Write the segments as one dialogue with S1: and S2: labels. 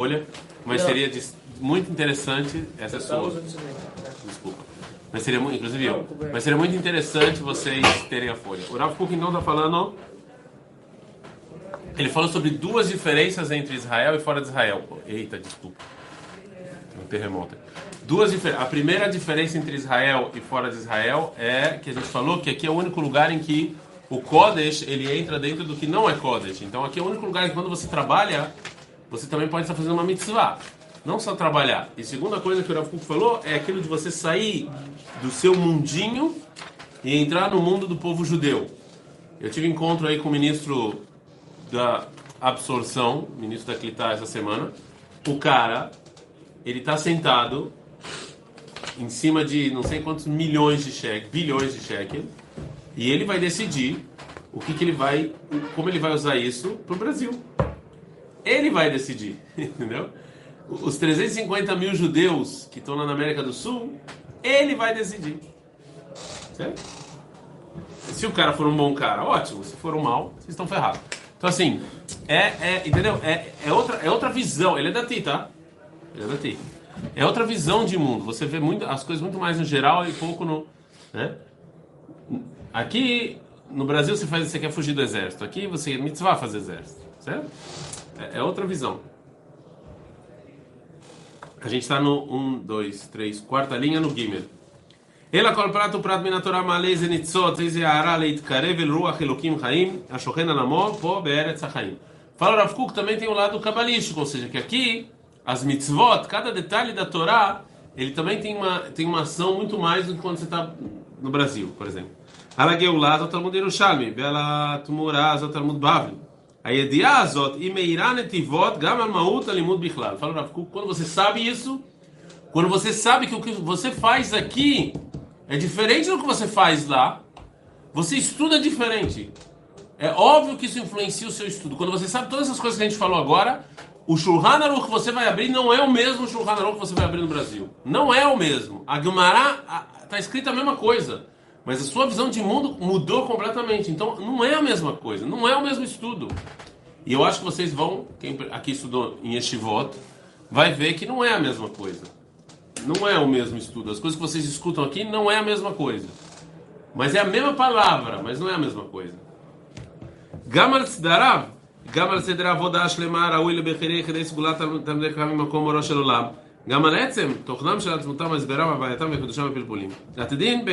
S1: folha, mas seria de- muito interessante essa é sua. Desculpa. Mas seria muito, inclusive eu. Mas seria muito interessante vocês terem a folha. O Rav Kuk então está falando. Ele falou sobre duas diferenças entre Israel e fora de Israel. Eita, desculpa. Um terremoto. Duas A primeira diferença entre Israel e fora de Israel é que a gente falou que aqui é o único lugar em que o Kodesh ele entra dentro do que não é Kodesh. Então aqui é o único lugar em que quando você trabalha, você também pode estar fazendo uma mitzvah. Não só trabalhar. E segunda coisa que o Rav falou é aquilo de você sair do seu mundinho e entrar no mundo do povo judeu. Eu tive encontro aí com o ministro da absorção, ministro da Clitá essa semana. O cara, ele tá sentado em cima de não sei quantos milhões de cheques, bilhões de cheques, e ele vai decidir o que, que ele vai, como ele vai usar isso pro Brasil. Ele vai decidir, entendeu? Os 350 mil judeus que estão lá na América do Sul, ele vai decidir. Certo? Se o cara for um bom cara, ótimo. Se for um mal, vocês estão ferrados. Então, assim, é, é entendeu? É, é, outra, é outra visão. Ele é da ti, tá? Ele é da ti. É outra visão de mundo. Você vê muito, as coisas muito mais no geral e pouco no. Né? Aqui, no Brasil, você, faz, você quer fugir do exército. Aqui, você mitzvah fazer exército. Certo? É, é, outra visão. A gente está no 1, 2, 3, quarta linha no Gimel. Ela kol prato prat minatorá malez nitzot ez yara leitkarev el ruach elokim haim ashochen alamo po be'eretz Chaim. Fala Rav Kuk também tem um lado cabalístico, ou seja, que aqui as mitzvot, cada detalhe da Torá, ele também tem uma, tem uma ação muito mais do que quando você está no Brasil, por exemplo. Ala Geulah, Talmud Yerushalmi, Bela Tumurá, Talmud Bavli. A Azot e Meirá Netivot Maut Bichlal. Fala quando você sabe isso, quando você sabe que o que você faz aqui é diferente do que você faz lá, você estuda diferente. É óbvio que isso influencia o seu estudo. Quando você sabe todas essas coisas que a gente falou agora, o Shulchan Aruch que você vai abrir não é o mesmo Shulchan Aruch que você vai abrir no Brasil. Não é o mesmo. A Gemara está escrita a mesma coisa. Mas a sua visão de mundo mudou completamente. Então não é a mesma coisa, não é o mesmo estudo. E eu acho que vocês vão, quem aqui estudou em Estivot, vai ver que não é a mesma coisa. Não é o mesmo estudo. As coisas que vocês escutam aqui não é a mesma coisa. Mas é a mesma palavra, mas não é a mesma coisa. Gamar Sidarav, Gamar Sidarav Lemar, גם על עצם תוכנם של עצמותם, הסברם, הווייתם וקדושם ופלפולים. עתידין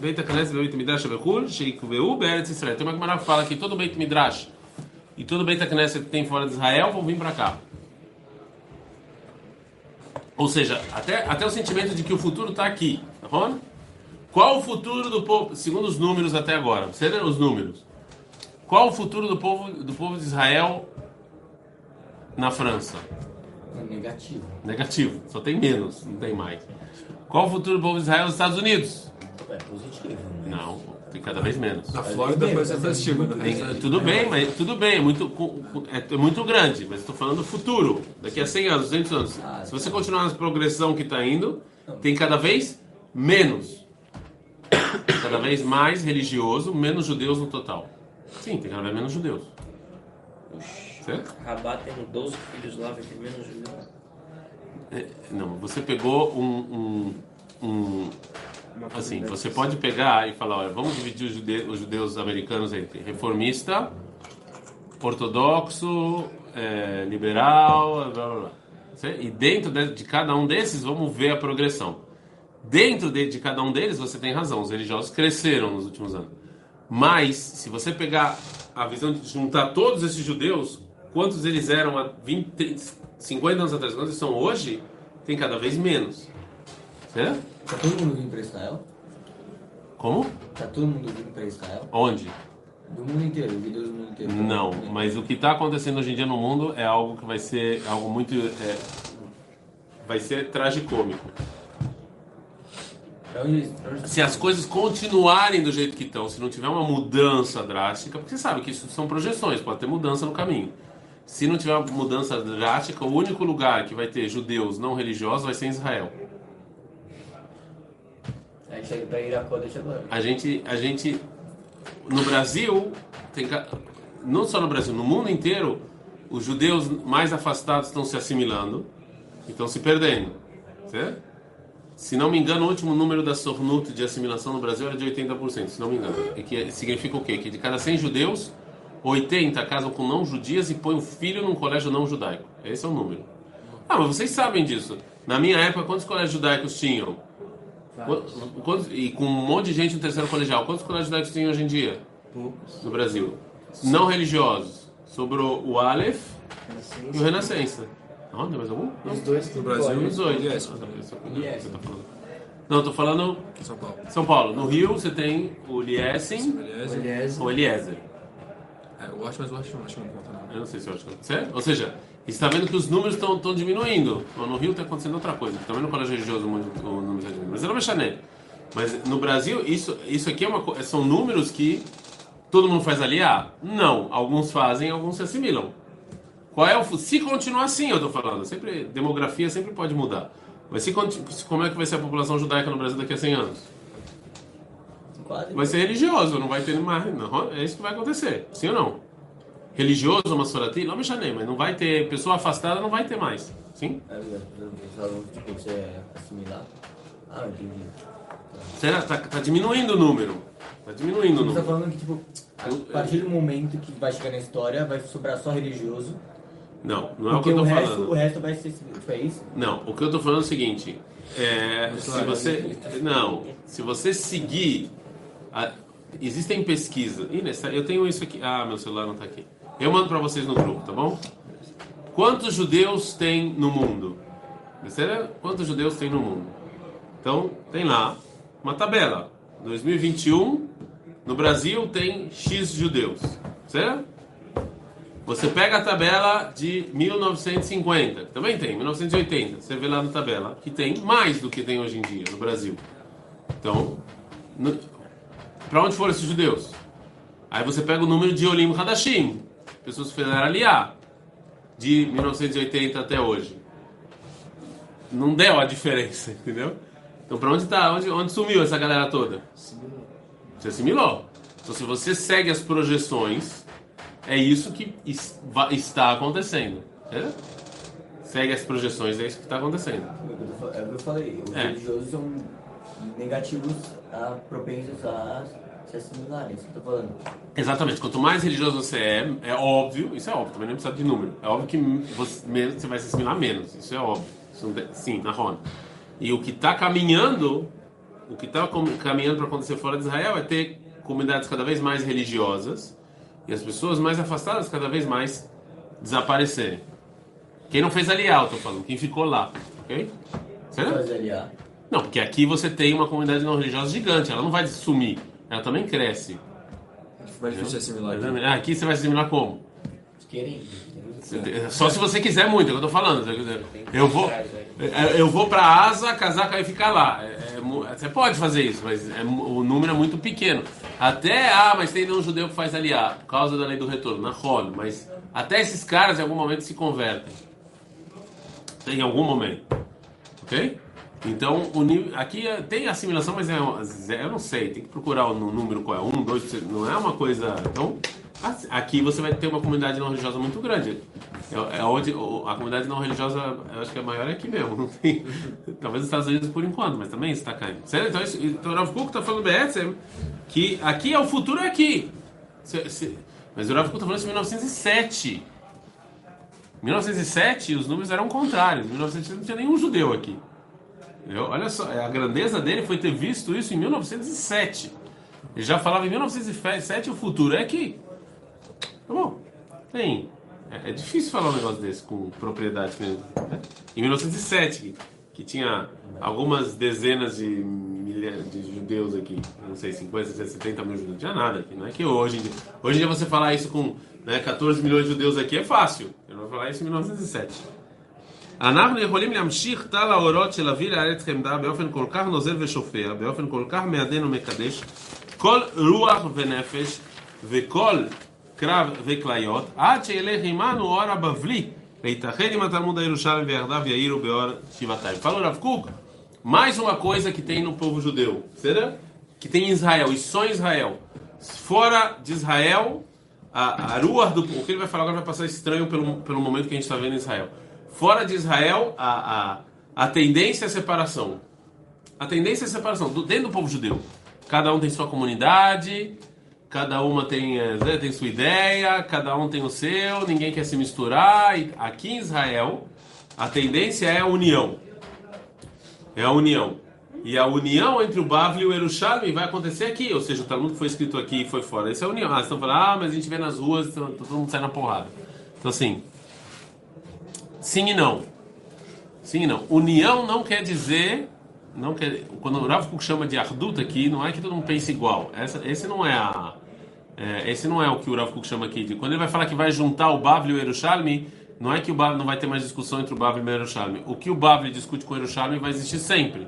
S1: בית הכנסת ובית המדרש בחו"ל, שיקבעו בארץ ישראל. Tem uma Gemara que fala que todo Beit Midrash e todo Beit הכנסת que tem fora de Israel vão vir para cá. Ou seja, até, até o sentimento de que o futuro está aqui. Tá bom? Qual o futuro do povo, segundo os números até agora? Você os números. Qual o futuro do povo, do povo de Israel na França?
S2: Negativo.
S1: Negativo. Só tem menos, não tem mais. Qual o futuro do povo de Israel nos Estados Unidos?
S2: É positivo. né?
S1: Não, tem cada vez menos.
S3: Na Flórida ser positivo. né?
S1: Tudo bem, mas tudo bem, é muito, é, é muito grande, mas estou falando do futuro, daqui a 100 anos, 200 anos.
S2: Ah,
S1: Se você continuar na progressão que está indo, tem cada vez menos. Cada vez mais religioso, menos judeus no total. Sim, tem cada vez menos judeus. Certo?
S4: Rabat tendo 12 filhos lá, vai ter menos judeus.
S1: É, Não, você pegou um, um, um- assim, você pode pegar e falar, olha, vamos dividir os judeus, os judeus americanos entre reformista, ortodoxo, é, liberal, blá blá blá. E dentro de, de cada um desses, vamos ver a progressão. Dentro de, de cada um deles, você tem razão, os religiosos cresceram nos últimos anos. Mas, se você pegar a visão de juntar todos esses judeus, quantos eles eram há 20, 30, 50 anos atrás, quantos eles são hoje, tem cada vez menos. Certo?
S2: Tá todo mundo vindo pra Israel?
S1: Como?
S2: Tá todo mundo vindo pra Israel?
S1: Onde?
S2: Do mundo inteiro, judeus do mundo inteiro.
S1: Não, mas o que está acontecendo hoje em dia no mundo é algo que vai ser algo muito. é, vai ser tragicômico.
S2: Pra onde
S1: Se as coisas continuarem do jeito que estão, se não tiver uma mudança drástica, porque você sabe que isso são projeções, pode ter mudança no caminho. Se não tiver uma mudança drástica, o único lugar que vai ter judeus não religiosos vai ser em Israel.
S2: A gente.
S1: A gente, a gente no Brasil tem não só no Brasil, no mundo inteiro, os judeus mais afastados estão se assimilando e estão se perdendo. Certo? Se não me engano, o último número da Sornut de assimilação no Brasil era de 80%, se não me engano. E que significa o quê? Que de cada 100 judeus, 80 casam com não judias e põem o filho num colégio não judaico. Esse é o número. Ah, mas vocês sabem disso. Na minha época, quantos colégios judaicos tinham? Qu- quantos- e com um monte de gente no terceiro colegial. Quantos colégios judaicos tem hoje em dia? No Brasil. Não religiosos. Sobrou o Aleph e o Renascença. Não, tem mais algum? Não.
S3: Os dois
S1: No
S3: Brasil
S1: Os dois.
S3: Yes,
S1: Ah, o você tá. Não, eu tô falando
S3: São Paulo.
S1: São Paulo. No Rio você tem o Liesen ou Eliezer.
S3: É, eu acho, mas eu acho, acho que não conta não.
S1: Eu não sei se eu acho que certo? Ou seja, está vendo que os números estão diminuindo. No Rio está acontecendo outra coisa. Também no colégio religioso o número está diminuindo. Mas eu não me chanei. Mas no Brasil, isso, isso aqui é uma, são números que todo mundo faz aliar? Não. Alguns fazem, alguns se assimilam. Qual é o se continuar assim, eu estou falando. Sempre demografia sempre pode mudar. Mas se- como é que vai ser a população judaica no Brasil daqui a 100 anos? Vai ser religioso, não vai ter mais. Não, é isso que vai acontecer. Sim ou não? Religioso, Masorati, não me chamei, mas não vai ter. Pessoa afastada não vai ter mais. Sim?
S2: É, tipo, você é assimilar. Ah, entendi.
S1: Será? Tá, tá diminuindo o número. Tá diminuindo o
S2: Você tá
S1: número.
S2: falando que, tipo, a partir do momento que vai chegar na história, vai sobrar só religioso.
S1: Não, não é o que eu tô
S2: o resto,
S1: falando.
S2: o resto vai ser. Tipo, é isso?
S1: Não, o que eu tô falando é o seguinte. É, se você. Não, se você seguir. A- existem pesquisas. Nessa- eu tenho isso aqui. Ah, meu celular não tá aqui. Eu mando pra vocês no grupo, tá bom? Quantos judeus tem no mundo? Será? Quantos judeus tem no mundo? Então, tem lá uma tabela. 2021, no Brasil tem X judeus. Certo? Você pega a tabela de 1950, que também tem, 1980. Você vê lá na tabela que tem mais do que tem hoje em dia no Brasil. Então, para onde foram esses judeus? Aí você pega o número de Olim Hadashim, pessoas que fizeram aliá, de 1980 até hoje. Não deu a diferença, entendeu? Então, para onde tá? Onde, onde sumiu essa galera toda? Se assimilou. Então, se você segue as projeções, é isso que está acontecendo. Entendeu? Segue as projeções, é isso que está acontecendo.
S2: É o que eu fa- é o que eu falei. Os
S1: É.
S2: religiosos são negativos, a, propensos a assimilarem. É isso que eu tô falando.
S1: Exatamente. Quanto mais religioso você é, é óbvio, isso é óbvio, também não precisa de número. É óbvio que você, menos- você vai se assimilar menos, isso é óbvio. Isso tem- sim, na roda. E o que está caminhando, o que está caminhando para acontecer fora de Israel é ter comunidades cada vez mais religiosas e as pessoas mais afastadas cada vez mais desaparecerem. Quem não fez aliar, eu tô falando, quem ficou lá, ok? Certo? Não, porque aqui você tem uma comunidade não religiosa gigante, ela não vai sumir, ela também cresce.
S3: Difícil assimilar aqui.
S1: Ah, Aqui você vai se assimilar como?
S2: Querem.
S1: Só se você quiser muito, é o que eu tô falando. Eu vou, eu vou pra asa, casar e ficar lá. É- é você pode fazer isso, mas é o número é muito pequeno. Até, ah, mas tem um judeu que faz aliar, por causa da lei do retorno, na roda. Mas até esses caras em algum momento se convertem. Em algum momento. Ok? Então, nível, aqui é- tem assimilação, mas é, eu não sei, tem que procurar o nú- número qual é, um, dois, três, não é uma coisa. Então, assim, aqui você vai ter uma comunidade não religiosa muito grande. É, é onde a comunidade não religiosa, eu acho que a maior é aqui mesmo. Talvez nos Estados Unidos por enquanto, mas também está caindo. Certo? Então, isso, então Rav Kuk está falando BS, que aqui é o futuro é aqui. Se- se- mas o Rav Kuk está falando isso em 1907. Em 1907 os números eram contrários. Em 1907 não tinha nenhum judeu aqui. Olha só, a grandeza dele foi ter visto isso em 1907. Ele já falava em 1907 o futuro é aqui. Tá bom. Tem. É, é difícil falar um negócio desse com propriedade. né? Em 1907, que, tinha algumas dezenas de, milha- de judeus aqui. Não sei, 50, 60, 70 mil judeus. Não tinha nada aqui. Não é que hoje. Hoje em dia você falar isso com né, 14 milhões de judeus aqui é fácil. Eu não vou falar isso em 1907. אנחנו יכולים להמשיך תל האורות של אוויר הארץ חמדה באופן כל כך נוזל ושופע, באופן כל כך מעדן ומקדש, כל רוח ונפש וכל קרב וכליות, עד שילך עמנו אור הבבלי, להתאחד עם התלמוד הירושלמי ויחדיו יאירו באור שבעתיים. Fala o Rav Kuk, mais uma coisa que tem no povo judeu, será? Que tem em Israel, e só em Israel. Fora de Israel, a, a ruah do o que ele vai falar agora vai passar estranho pelo, pelo momento que a gente está vendo em Israel. Fora de Israel, a, a, a tendência é a separação. A tendência é a separação do, dentro do povo judeu. Cada um tem sua comunidade, cada uma tem, eh, né, tem sua ideia, cada um tem o seu, ninguém quer se misturar. E aqui em Israel, a tendência é a união. É a união. E a união entre o Bavli e o Yerushalmi vai acontecer aqui, ou seja, o Talmud foi escrito aqui e foi fora. Essa é a união. Ah, estão falando, ah, mas a gente vê nas ruas, então, todo mundo sai na porrada. Então, assim, sim e não. Sim e não. União não quer dizer. Não quer, quando o Rav Kuk chama de Ardut aqui, não é que todo mundo pense igual. Essa, esse não é a. É, esse não é o que o Rav Kuk chama aqui. De, quando ele vai falar que vai juntar o Bavli e o Yerushalmi, não é que o Bavli não vai ter mais discussão entre o Bavli e o Yerushalmi. O que o Bavli discute com o Yerushalmi vai existir sempre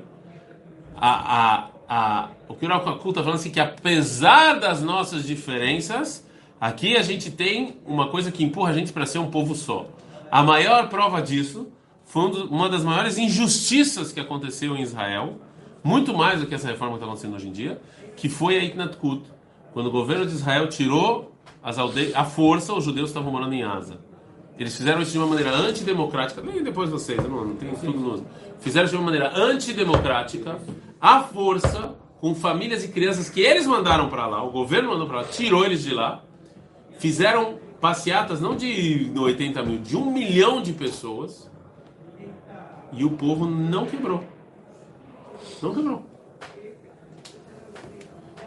S1: a, a, a, o que o Rav está falando assim que apesar das nossas diferenças, aqui a gente tem uma coisa que empurra a gente para ser um povo só. A maior prova disso foi uma das maiores injustiças que aconteceu em Israel, muito mais do que essa reforma que está acontecendo hoje em dia, que foi a Iknat Kut, quando o governo de Israel tirou as aldeias, a força, os judeus estavam morando em Asa. Eles fizeram isso de uma maneira antidemocrática, nem depois vocês, não, não tem tudo no... Fizeram isso de uma maneira antidemocrática, à força, com famílias e crianças que eles mandaram para lá, o governo mandou para lá, tirou eles de lá, fizeram passeatas não de 80 mil, de um milhão de pessoas, e o povo não quebrou. Não quebrou.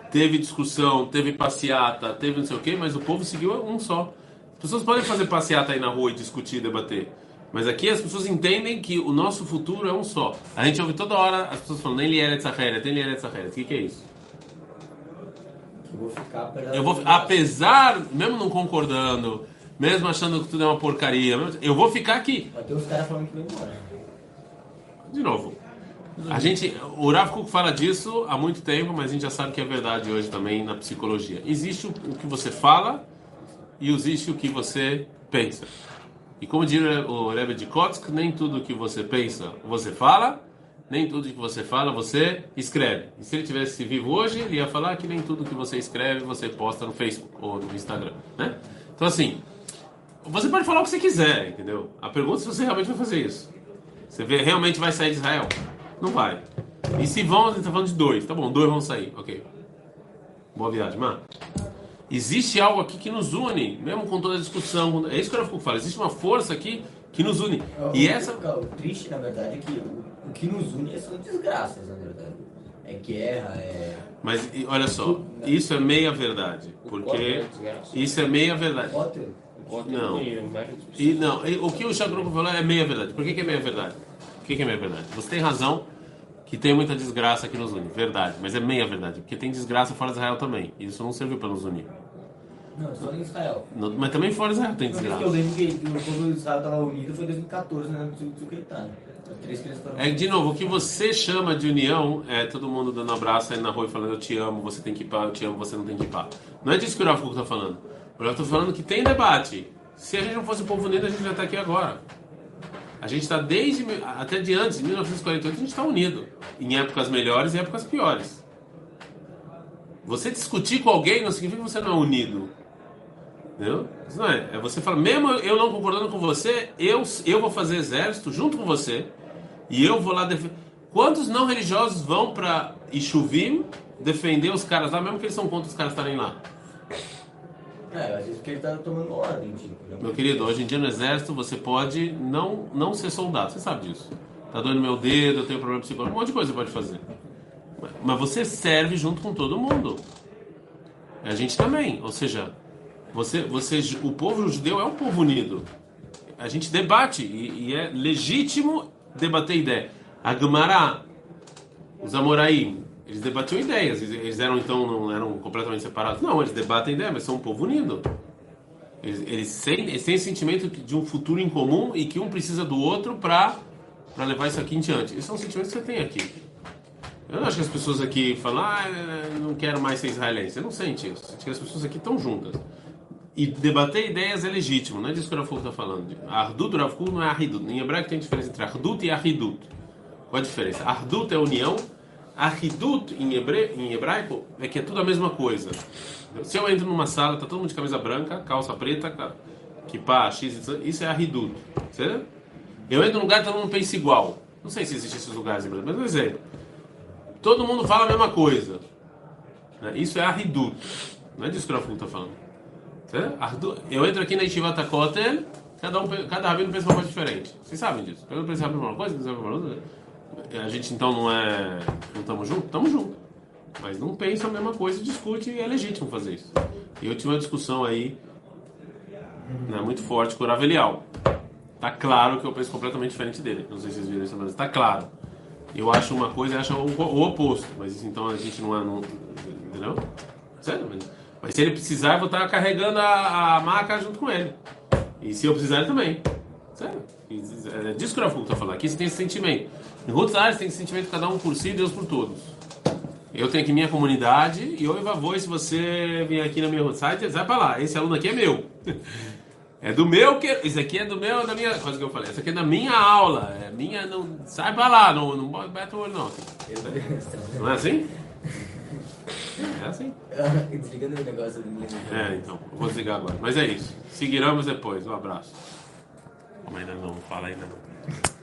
S1: Teve discussão, teve passeata, teve não sei o quê, mas o povo seguiu um só. As pessoas podem fazer passeata aí na rua e discutir, debater. Mas aqui as pessoas entendem que o nosso futuro é um só. A gente ouve toda hora as pessoas falando, nem Lieret Zaheret, nem Lieret Zaheret. O que, que é isso?
S2: Eu vou ficar apesar,
S1: eu vou, apesar, mesmo não concordando, mesmo achando que tudo é uma porcaria, eu vou ficar aqui.
S2: Vai ter os caras falando que vai embora.
S1: De novo, a gente, o Rav Kuk fala disso há muito tempo, mas a gente já sabe que é verdade hoje também na psicologia. Existe o que você fala e existe o que você pensa. E como diz o Rebbe de Kotsk, nem tudo que você pensa você fala, nem tudo que você fala você escreve. E se ele tivesse vivo hoje, ele ia falar que nem tudo que você escreve você posta no Facebook ou no Instagram, né? Então assim, você pode falar o que você quiser, entendeu? A pergunta é se você realmente vai fazer isso. Você vê, realmente vai sair de Israel? Não vai. E se vão, a gente está falando de dois. Tá bom, dois vão sair. Ok. Boa viagem, mano existe algo aqui que nos une, mesmo com toda a discussão. É isso que eu falo. Existe uma força aqui que nos une. E essa.
S2: O triste, na verdade, é que o, o que nos une são desgraças, na verdade. É guerra, é.
S1: Mas olha só, isso é meia verdade. Porque isso é meia verdade. Não. E não, o que o Chacruco falou é meia verdade. Por que, que é meia verdade? Por que, que é meia verdade? Você tem razão que tem muita desgraça aqui nos une. Verdade, mas é meia verdade, porque tem desgraça fora de Israel também. E isso não serviu para nos unir.
S2: Não, só em Israel.
S1: Mas também fora Israel tem desgraça.
S2: Eu lembro que o povo de Israel estava unido foi em 2014, né?
S1: É de novo, o que você chama de união é todo mundo dando abraço aí na rua e falando eu te amo, você tem que ir para, eu te amo, você não tem que ir para. Não é disso que o Rafa está falando. O Rafa está falando que tem debate. Se a gente não fosse o povo unido, a gente já está aqui agora. A gente está desde até de antes, de 1948, a gente está unido. Em épocas melhores e épocas piores. Você discutir com alguém não significa que você não é unido. Entendeu? Isso não é. É você falar, mesmo eu não concordando com você, eu, eu vou fazer exército junto com você e eu vou lá defender. Quantos não religiosos vão para Ishuvim defender os caras lá, mesmo que eles são contra os caras estarem lá?
S2: É, às vezes porque ele tá tomando ordem, tipo.
S1: Meu querido, hoje em dia no exército você pode não, não ser soldado, você sabe disso. Tá doendo meu dedo, eu tenho problema psicológico, um monte de coisa você pode fazer. Mas você serve junto com todo mundo. A gente também, ou seja, você, você, o povo judeu é um povo unido. A gente debate e, e é legítimo debater ideia. A Gemara, os Amoraim, eles debatiam ideias. Eles eram então não eram completamente separados. Não, eles debatem ideias, mas são um povo unido. Eles, eles, têm, eles têm esse sentimento de um futuro em comum e que um precisa do outro para para levar isso aqui em diante. Esses são sentimentos que você tem aqui. Eu não acho que as pessoas aqui falam, ah, não quero mais ser israelense. Você não sente isso. Acho que as pessoas aqui estão juntas. E debater ideias é legítimo, não é disso que o Rav está falando. Ardut do Rav não é Ahidut. Em hebraico tem diferença entre Ardut e Ahidut. Qual a diferença? Ardut é união, A Hidut em, hebre, em hebraico é que é tudo a mesma coisa. Se eu entro numa sala, tá todo mundo de camisa branca, calça preta, kippah, x, isso é a Hidut. Certo? Eu entro num lugar e todo mundo pensa igual. Não sei se existem esses lugares em Brasil, mas um exemplo. Todo mundo fala a mesma coisa. Né? Isso é a Hidut. Não é disso que o Rafu está falando. Eu entro aqui na Yeshivat Kotel, cada, um, cada rabino pensa uma coisa diferente. Vocês sabem disso. Cada um pensa a mesma coisa, pensa a mesma coisa. A gente então não é. Não estamos juntos? Estamos juntos. Mas não pensa a mesma coisa, discute e é legítimo fazer isso. Eu tive uma discussão aí né, muito forte com o Ravelial. Tá claro que eu penso completamente diferente dele. Não sei se vocês viram isso, mas tá claro. Eu acho uma coisa e acho o, o, oposto. Mas então a gente não é. Não, entendeu? Sério? Mas, mas, se ele precisar, eu vou estar carregando a, a maca junto com ele. E se eu precisar, ele também. Sério? É disso que o Rafu está falando. Aqui você tem esse sentimento. Em outras áreas tem esse sentimento cada um por si e Deus por todos. Eu tenho aqui minha comunidade e oi, vovô, se você vier aqui na minha site, vai para lá. Esse aluno aqui é meu. É do meu que. Isso aqui é do meu, da minha. Coisa que eu falei. Isso aqui é da minha aula. É minha. Não, sai pra lá, não, não bate o olho, não. Não é assim? É assim.
S2: Desligando o negócio do inglês.
S1: É, então. Eu vou desligar agora. Mas é isso. Seguiremos depois. Um abraço. Como ainda não fala ainda não.